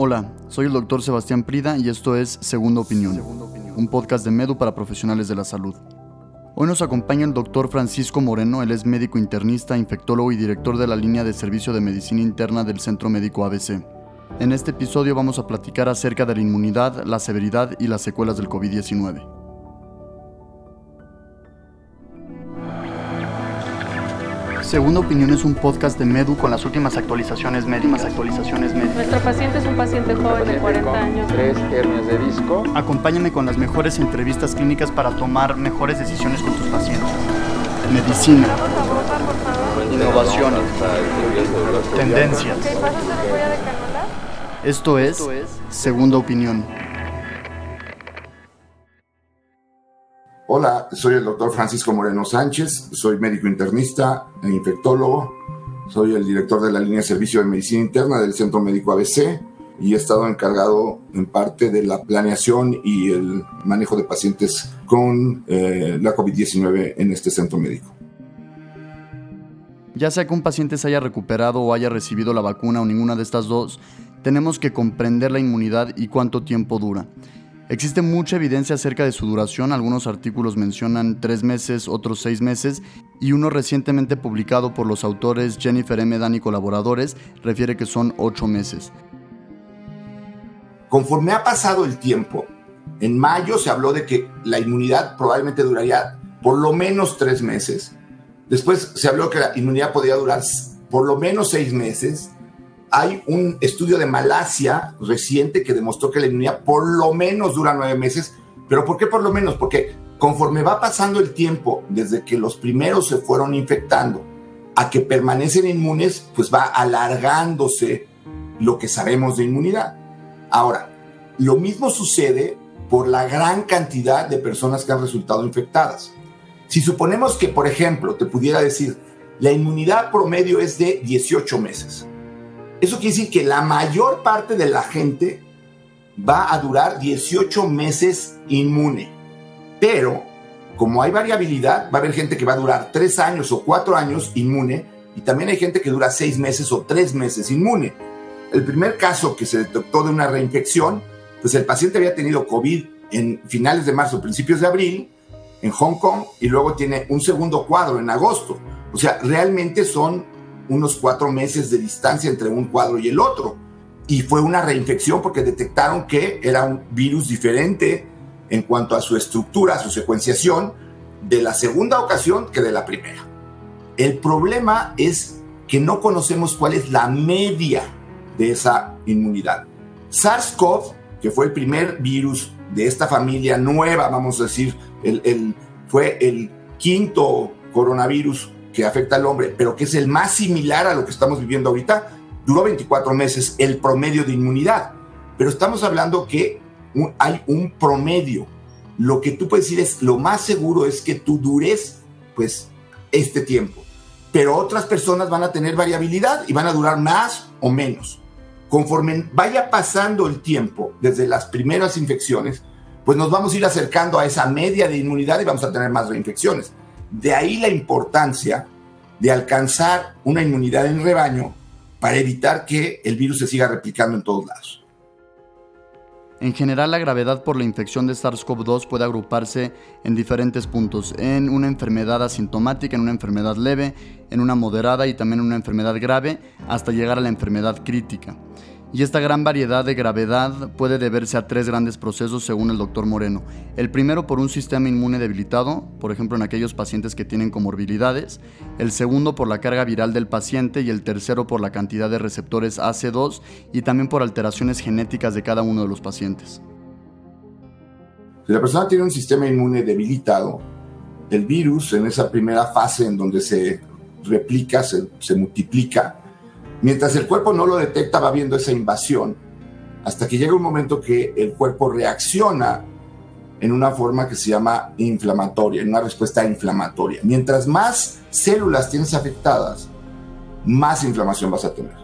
Hola, soy el doctor Sebastián Prida y esto es Segunda Opinión, un podcast de Medu para profesionales de la salud. Hoy nos acompaña el doctor Francisco Moreno, él es médico internista, infectólogo y director de la línea de servicio de medicina interna del Centro Médico ABC. En este episodio vamos a platicar acerca de la inmunidad, la severidad y las secuelas del COVID-19. Segunda Opinión es un podcast de Medu con las últimas actualizaciones médicas. Actualizaciones médicas. Nuestro paciente es un paciente joven de 40 años. Tres hernias de disco. Acompáñame con las mejores entrevistas clínicas para tomar mejores decisiones con tus pacientes. Medicina, innovación, tendencias. Esto es Segunda Opinión. Hola, soy el doctor Francisco Moreno Sánchez, soy médico internista e infectólogo, soy el director de la línea de servicio de medicina interna del Centro Médico ABC y he estado encargado en parte de la planeación y el manejo de pacientes con eh, la COVID-19 en este centro médico. Ya sea que un paciente se haya recuperado o haya recibido la vacuna o ninguna de estas dos, tenemos que comprender la inmunidad y cuánto tiempo dura. Existe mucha evidencia acerca de su duración, algunos artículos mencionan tres meses, otros seis meses, y uno recientemente publicado por los autores Jennifer M. Dan y colaboradores refiere que son ocho meses. Conforme ha pasado el tiempo, en mayo se habló de que la inmunidad probablemente duraría por lo menos tres meses. Después se habló que la inmunidad podría durar por lo menos seis meses. Hay un estudio de Malasia reciente que demostró que la inmunidad por lo menos dura nueve meses. ¿Pero por qué por lo menos? Porque conforme va pasando el tiempo, desde que los primeros se fueron infectando a que permanecen inmunes, pues va alargándose lo que sabemos de inmunidad. Ahora, lo mismo sucede por la gran cantidad de personas que han resultado infectadas. Si suponemos que, por ejemplo, te pudiera decir, la inmunidad promedio es de 18 meses. Eso quiere decir que la mayor parte de la gente va a durar 18 meses inmune. Pero, como hay variabilidad, va a haber gente que va a durar 3 años o 4 años inmune y también hay gente que dura 6 meses o 3 meses inmune. El primer caso que se detectó de una reinfección, pues el paciente había tenido COVID en finales de marzo, principios de abril, en Hong Kong, y luego tiene un segundo cuadro en agosto. O sea, realmente son unos cuatro meses de distancia entre un cuadro y el otro. Y fue una reinfección porque detectaron que era un virus diferente en cuanto a su estructura, su secuenciación, de la segunda ocasión que de la primera. El problema es que no conocemos cuál es la media de esa inmunidad. SARS-CoV, que fue el primer virus de esta familia nueva, vamos a decir, el, el, fue el quinto coronavirus que afecta al hombre, pero que es el más similar a lo que estamos viviendo ahorita, duró 24 meses el promedio de inmunidad. Pero estamos hablando que hay un promedio. Lo que tú puedes decir es, lo más seguro es que tú dures, pues, este tiempo. Pero otras personas van a tener variabilidad y van a durar más o menos. Conforme vaya pasando el tiempo desde las primeras infecciones, pues nos vamos a ir acercando a esa media de inmunidad y vamos a tener más reinfecciones. De ahí la importancia de alcanzar una inmunidad en rebaño para evitar que el virus se siga replicando en todos lados. En general, la gravedad por la infección de SARS-CoV-2 puede agruparse en diferentes puntos, en una enfermedad asintomática, en una enfermedad leve, en una moderada y también en una enfermedad grave, hasta llegar a la enfermedad crítica. Y esta gran variedad de gravedad puede deberse a tres grandes procesos según el doctor Moreno. El primero por un sistema inmune debilitado, por ejemplo en aquellos pacientes que tienen comorbilidades. El segundo por la carga viral del paciente y el tercero por la cantidad de receptores AC2 y también por alteraciones genéticas de cada uno de los pacientes. Si la persona tiene un sistema inmune debilitado, el virus en esa primera fase en donde se replica, se, se multiplica, Mientras el cuerpo no lo detecta, va viendo esa invasión, hasta que llega un momento que el cuerpo reacciona en una forma que se llama inflamatoria, en una respuesta inflamatoria. Mientras más células tienes afectadas, más inflamación vas a tener.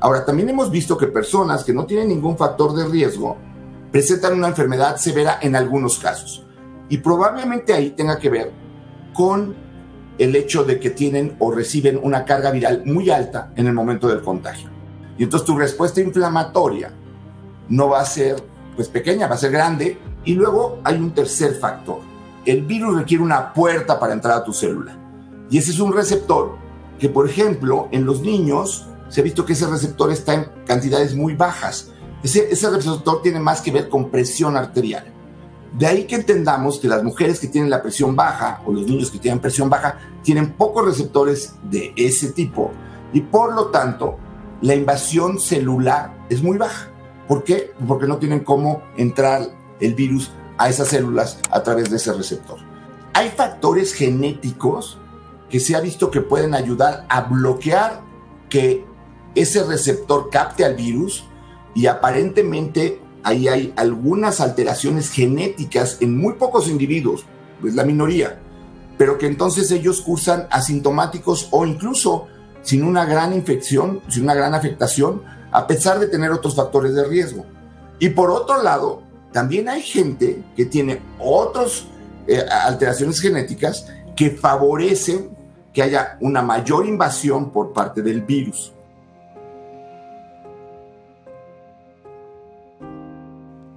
Ahora, también hemos visto que personas que no tienen ningún factor de riesgo presentan una enfermedad severa en algunos casos. Y probablemente ahí tenga que ver con el hecho de que tienen o reciben una carga viral muy alta en el momento del contagio. Y entonces tu respuesta inflamatoria no va a ser pues pequeña, va a ser grande. Y luego hay un tercer factor. El virus requiere una puerta para entrar a tu célula. Y ese es un receptor que, por ejemplo, en los niños se ha visto que ese receptor está en cantidades muy bajas. Ese, ese receptor tiene más que ver con presión arterial. De ahí que entendamos que las mujeres que tienen la presión baja o los niños que tienen presión baja tienen pocos receptores de ese tipo y por lo tanto la invasión celular es muy baja. ¿Por qué? Porque no tienen cómo entrar el virus a esas células a través de ese receptor. Hay factores genéticos que se ha visto que pueden ayudar a bloquear que ese receptor capte al virus y aparentemente ahí hay algunas alteraciones genéticas en muy pocos individuos, es la minoría, pero que entonces ellos cursan asintomáticos o incluso sin una gran infección, sin una gran afectación, a pesar de tener otros factores de riesgo. Y por otro lado, también hay gente que tiene otras eh, alteraciones genéticas que favorecen que haya una mayor invasión por parte del virus.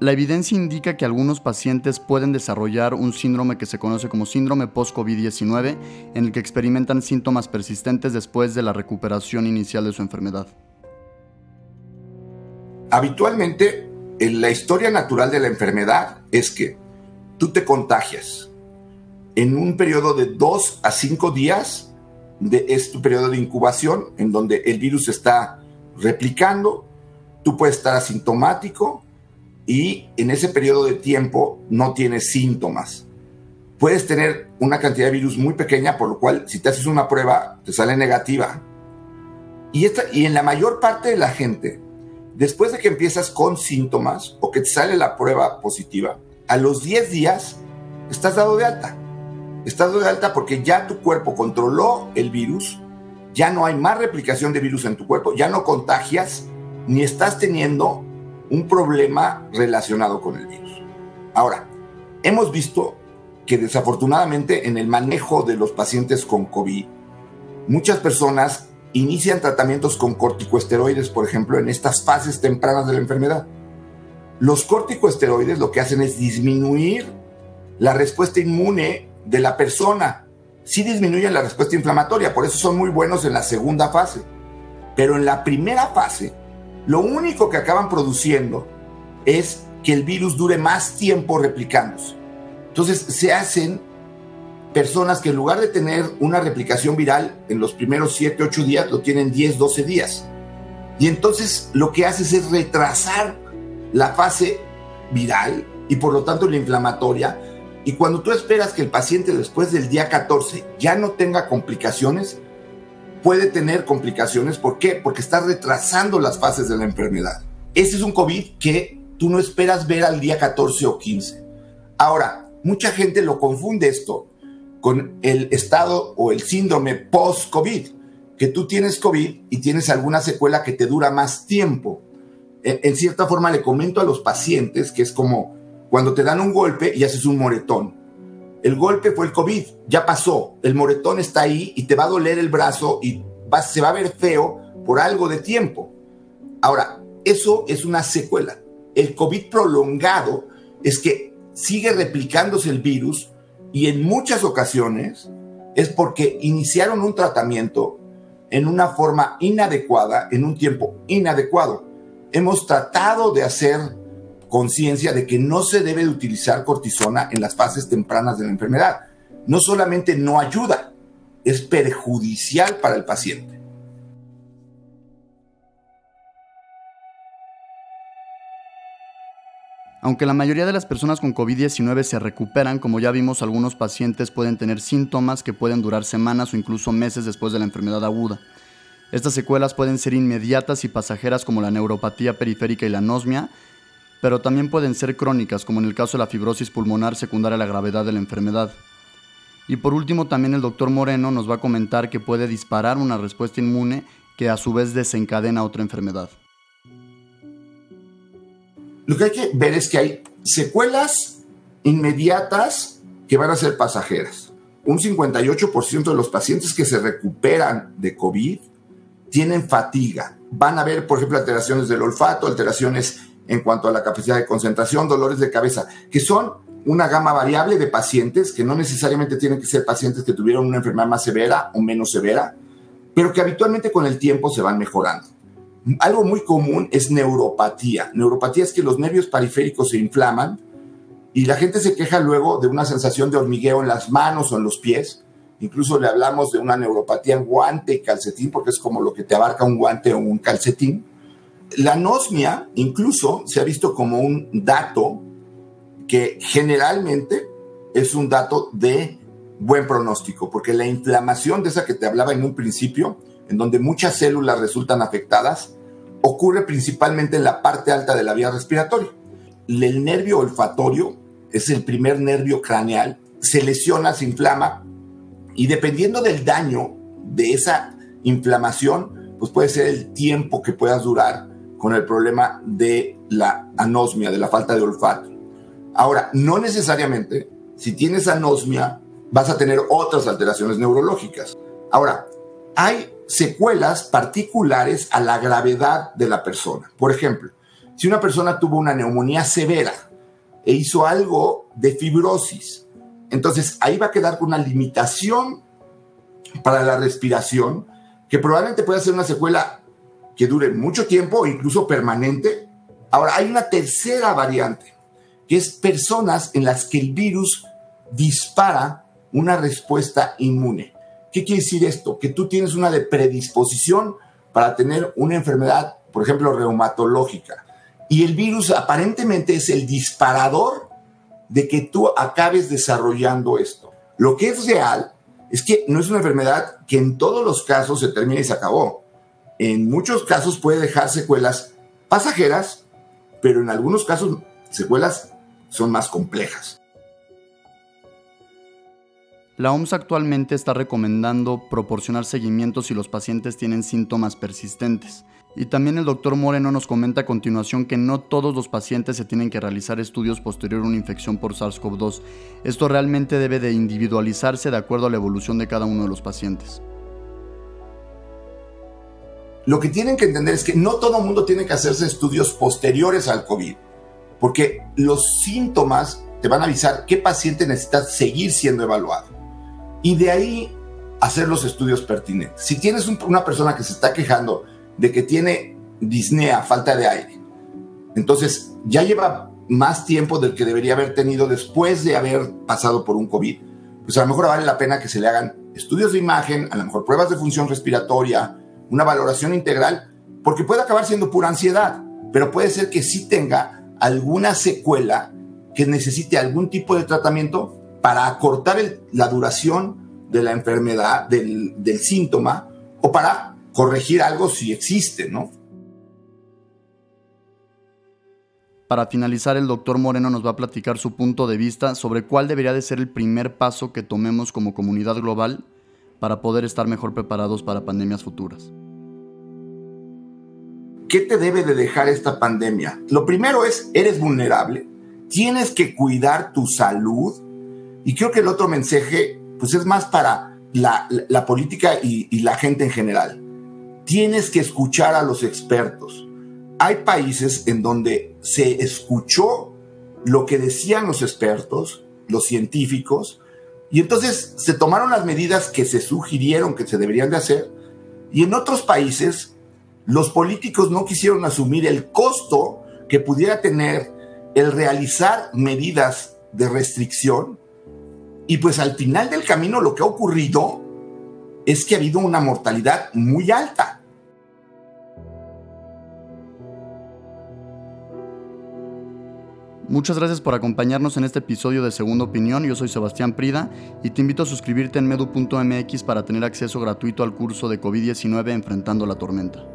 La evidencia indica que algunos pacientes pueden desarrollar un síndrome que se conoce como síndrome post-COVID-19, en el que experimentan síntomas persistentes después de la recuperación inicial de su enfermedad. Habitualmente, en la historia natural de la enfermedad es que tú te contagias. En un periodo de 2 a 5 días de, es tu periodo de incubación, en donde el virus está replicando, tú puedes estar asintomático, y en ese periodo de tiempo no tienes síntomas. Puedes tener una cantidad de virus muy pequeña, por lo cual si te haces una prueba te sale negativa. Y, esta, y en la mayor parte de la gente, después de que empiezas con síntomas o que te sale la prueba positiva, a los 10 días estás dado de alta. Estás dado de alta porque ya tu cuerpo controló el virus, ya no hay más replicación de virus en tu cuerpo, ya no contagias, ni estás teniendo un problema relacionado con el virus. Ahora, hemos visto que desafortunadamente en el manejo de los pacientes con COVID, muchas personas inician tratamientos con corticosteroides, por ejemplo, en estas fases tempranas de la enfermedad. Los corticosteroides lo que hacen es disminuir la respuesta inmune de la persona. Sí disminuyen la respuesta inflamatoria, por eso son muy buenos en la segunda fase. Pero en la primera fase, lo único que acaban produciendo es que el virus dure más tiempo replicándose. Entonces se hacen personas que en lugar de tener una replicación viral en los primeros 7, 8 días, lo tienen 10, 12 días. Y entonces lo que haces es retrasar la fase viral y por lo tanto la inflamatoria. Y cuando tú esperas que el paciente después del día 14 ya no tenga complicaciones, puede tener complicaciones. ¿Por qué? Porque está retrasando las fases de la enfermedad. Ese es un COVID que tú no esperas ver al día 14 o 15. Ahora, mucha gente lo confunde esto con el estado o el síndrome post-COVID, que tú tienes COVID y tienes alguna secuela que te dura más tiempo. En, en cierta forma le comento a los pacientes que es como cuando te dan un golpe y haces un moretón el golpe fue el COVID, ya pasó, el moretón está ahí y te va a doler el brazo y se va a ver feo por algo de tiempo. Ahora, eso es una secuela. El COVID prolongado es que sigue replicándose el virus y en muchas ocasiones es porque iniciaron un tratamiento en una forma inadecuada, en un tiempo inadecuado. Hemos tratado de hacer conciencia de que no se debe de utilizar cortisona en las fases tempranas de la enfermedad. No solamente no ayuda, es perjudicial para el paciente. Aunque la mayoría de las personas con COVID-19 se recuperan, como ya vimos, algunos pacientes pueden tener síntomas que pueden durar semanas o incluso meses después de la enfermedad aguda. Estas secuelas pueden ser inmediatas y pasajeras como la neuropatía periférica y la anosmia, pero también pueden ser crónicas, como en el caso de la fibrosis pulmonar secundaria a la gravedad de la enfermedad. Y por último, también el doctor Moreno nos va a comentar que puede disparar una respuesta inmune que a su vez desencadena otra enfermedad. Lo que hay que ver es que hay secuelas inmediatas que van a ser pasajeras. Un 58% de los pacientes que se recuperan de COVID tienen fatiga. Van a haber, por ejemplo, alteraciones del olfato, alteraciones en cuanto a la capacidad de concentración, dolores de cabeza, que son una gama variable de pacientes que no necesariamente tienen que ser pacientes que tuvieron una enfermedad más severa o menos severa, pero que habitualmente con el tiempo se van mejorando. Algo muy común es neuropatía. Neuropatía es que los nervios periféricos se inflaman y la gente se queja luego de una sensación de hormigueo en las manos o en los pies. Incluso le hablamos de una neuropatía en guante y calcetín porque es como lo que te abarca un guante o un calcetín. La anosmia incluso se ha visto como un dato que generalmente es un dato de buen pronóstico, porque la inflamación de esa que te hablaba en un principio, en donde muchas células resultan afectadas, ocurre principalmente en la parte alta de la vía respiratoria. El nervio olfatorio es el primer nervio craneal, se lesiona, se inflama y dependiendo del daño de esa inflamación, pues puede ser el tiempo que puedas durar con el problema de la anosmia, de la falta de olfato. Ahora, no necesariamente, si tienes anosmia, vas a tener otras alteraciones neurológicas. Ahora, hay secuelas particulares a la gravedad de la persona. Por ejemplo, si una persona tuvo una neumonía severa e hizo algo de fibrosis, entonces ahí va a quedar con una limitación para la respiración que probablemente pueda ser una secuela que dure mucho tiempo o incluso permanente. Ahora, hay una tercera variante, que es personas en las que el virus dispara una respuesta inmune. ¿Qué quiere decir esto? Que tú tienes una predisposición para tener una enfermedad, por ejemplo, reumatológica. Y el virus aparentemente es el disparador de que tú acabes desarrollando esto. Lo que es real es que no es una enfermedad que en todos los casos se termina y se acabó. En muchos casos puede dejar secuelas pasajeras, pero en algunos casos secuelas son más complejas. La OMS actualmente está recomendando proporcionar seguimiento si los pacientes tienen síntomas persistentes. Y también el doctor Moreno nos comenta a continuación que no todos los pacientes se tienen que realizar estudios posterior a una infección por SARS-CoV-2. Esto realmente debe de individualizarse de acuerdo a la evolución de cada uno de los pacientes. Lo que tienen que entender es que no todo mundo tiene que hacerse estudios posteriores al COVID, porque los síntomas te van a avisar qué paciente necesita seguir siendo evaluado y de ahí hacer los estudios pertinentes. Si tienes una persona que se está quejando de que tiene disnea, falta de aire, entonces ya lleva más tiempo del que debería haber tenido después de haber pasado por un COVID, pues a lo mejor vale la pena que se le hagan estudios de imagen, a lo mejor pruebas de función respiratoria, una valoración integral, porque puede acabar siendo pura ansiedad, pero puede ser que sí tenga alguna secuela que necesite algún tipo de tratamiento para acortar la duración de la enfermedad, del, del síntoma, o para corregir algo si existe, ¿no? Para finalizar, el doctor Moreno nos va a platicar su punto de vista sobre cuál debería de ser el primer paso que tomemos como comunidad global para poder estar mejor preparados para pandemias futuras. ¿Qué te debe de dejar esta pandemia? Lo primero es, eres vulnerable, tienes que cuidar tu salud, y creo que el otro mensaje, pues es más para la, política y, y la gente en general. Tienes que escuchar a los expertos. Hay países en donde se escuchó lo que decían los expertos, los científicos, y entonces se tomaron las medidas que se sugirieron que se deberían de hacer, y en otros países los políticos no quisieron asumir el costo que pudiera tener el realizar medidas de restricción y pues al final del camino lo que ha ocurrido es que ha habido una mortalidad muy alta. Muchas gracias por acompañarnos en este episodio de Segunda Opinión. Yo soy Sebastián Prida y te invito a suscribirte en medu.mx para tener acceso gratuito al curso de COVID-19 Enfrentando la Tormenta.